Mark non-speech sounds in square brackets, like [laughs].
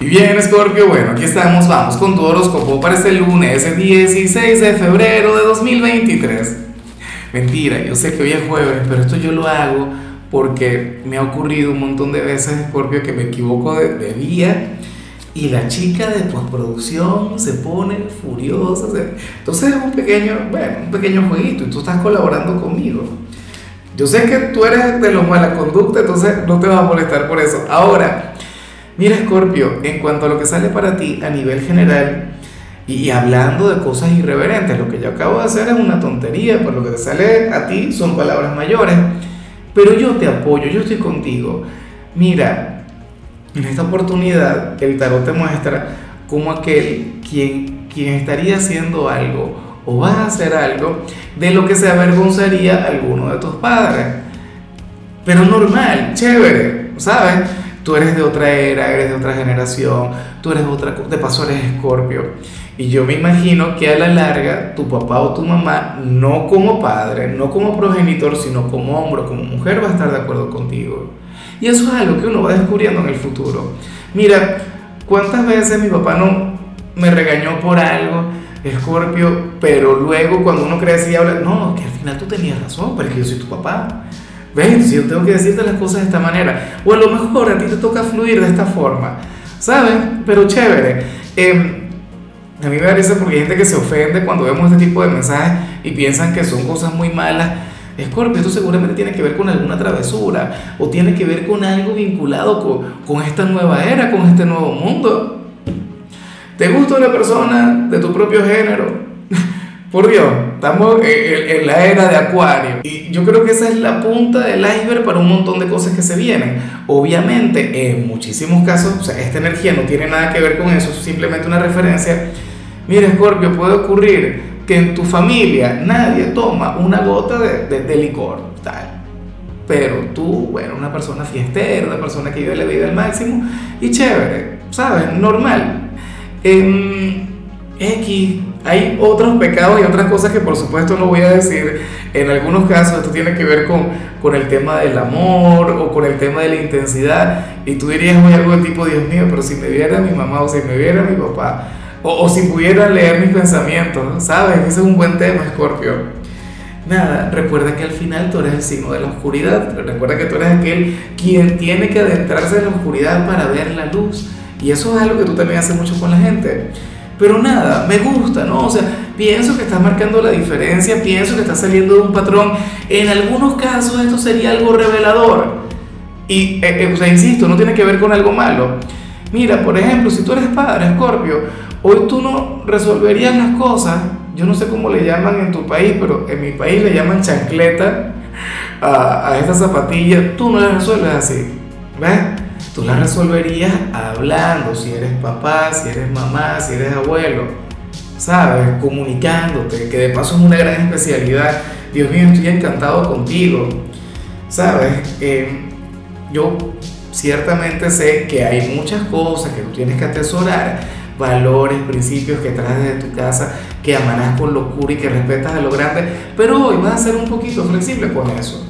Y bien, Scorpio, bueno, aquí estamos, vamos con tu horóscopo para este lunes, 16 de febrero de 2023. Mentira, yo sé que hoy es jueves, pero esto yo lo hago porque me ha ocurrido un montón de veces, Scorpio, que me equivoco de, de día y la chica de postproducción se pone furiosa. Entonces es un pequeño, bueno, un pequeño jueguito y tú estás colaborando conmigo. Yo sé que tú eres de los mala conducta, entonces no te vas a molestar por eso. Ahora, mira Scorpio, en cuanto a lo que sale para ti a nivel general y hablando de cosas irreverentes, lo que yo acabo de hacer es una tontería, por lo que te sale a ti son palabras mayores, pero yo te apoyo, yo estoy contigo. Mira, en esta oportunidad, el tarot te muestra como aquel quien, quien estaría haciendo algo o vas a hacer algo de lo que se avergonzaría alguno de tus padres. Pero normal, chévere, ¿sabes? Tú eres de otra era, eres de otra generación, tú eres otra, de paso eres escorpio. Y yo me imagino que a la larga tu papá o tu mamá, no como padre, no como progenitor, sino como hombre como mujer, va a estar de acuerdo contigo. Y eso es algo que uno va descubriendo en el futuro. Mira, ¿cuántas veces mi papá no me regañó por algo, Escorpio, pero luego cuando uno crece y habla, no, que al final tú tenías razón, porque yo soy tu papá. ¿Ves? Yo tengo que decirte las cosas de esta manera. O a lo mejor a ti te toca fluir de esta forma. ¿Sabes? Pero chévere. Eh, a mí me parece porque hay gente que se ofende cuando vemos este tipo de mensajes y piensan que son cosas muy malas. Escorpio, esto seguramente tiene que ver con alguna travesura o tiene que ver con algo vinculado con, con esta nueva era, con este nuevo mundo. ¿Te gusta una persona de tu propio género? [laughs] Por Dios, estamos en, la era de Acuario. Y yo creo que esa es la punta del iceberg para un montón de cosas que se vienen. Obviamente, en muchísimos casos, o sea, esta energía no tiene nada que ver con eso, es simplemente una referencia. Mira, Scorpio, puede ocurrir que en tu familia nadie toma una gota de, de, licor, tal. Pero tú, bueno, una persona fiestera, una persona que vive la vida al máximo y chévere, ¿sabes? Normal. En X hay otros pecados y otras cosas que por supuesto no voy a decir. En algunos casos esto tiene que ver con, con el tema del amor o con el tema de la intensidad. Y tú dirías, oye, algo de tipo, Dios mío, pero si me viera mi mamá o si me viera mi papá, o, si pudiera leer mis pensamientos, ¿sabes? Ese es un buen tema, Scorpio. Nada, recuerda que al final tú eres el signo de la oscuridad. Recuerda que tú eres aquel quien tiene que adentrarse en la oscuridad para ver la luz. Y eso es algo que tú también haces mucho con la gente. Pero nada, me gusta, ¿no? O sea, pienso que estás marcando la diferencia, pienso que estás saliendo de un patrón. En algunos casos esto sería algo revelador. Y, eh, eh, o sea, insisto, no tiene que ver con algo malo. Mira, por ejemplo, si tú eres padre, Escorpio, Hoy tú no resolverías las cosas, yo no sé cómo le llaman en tu país, pero en mi país le llaman chancleta a, a esta zapatilla, tú no las resuelves así, ¿ves? Tú las resolverías hablando, si eres papá, si eres mamá, si eres abuelo, ¿sabes? Comunicándote, que de paso es una gran especialidad. Dios mío, estoy encantado contigo, ¿sabes? Eh, yo ciertamente sé que hay muchas cosas que tú tienes que atesorar, valores, principios que traes de tu casa, que amarás con locura y que respetas a lo grande, pero hoy vas a ser un poquito flexible con eso.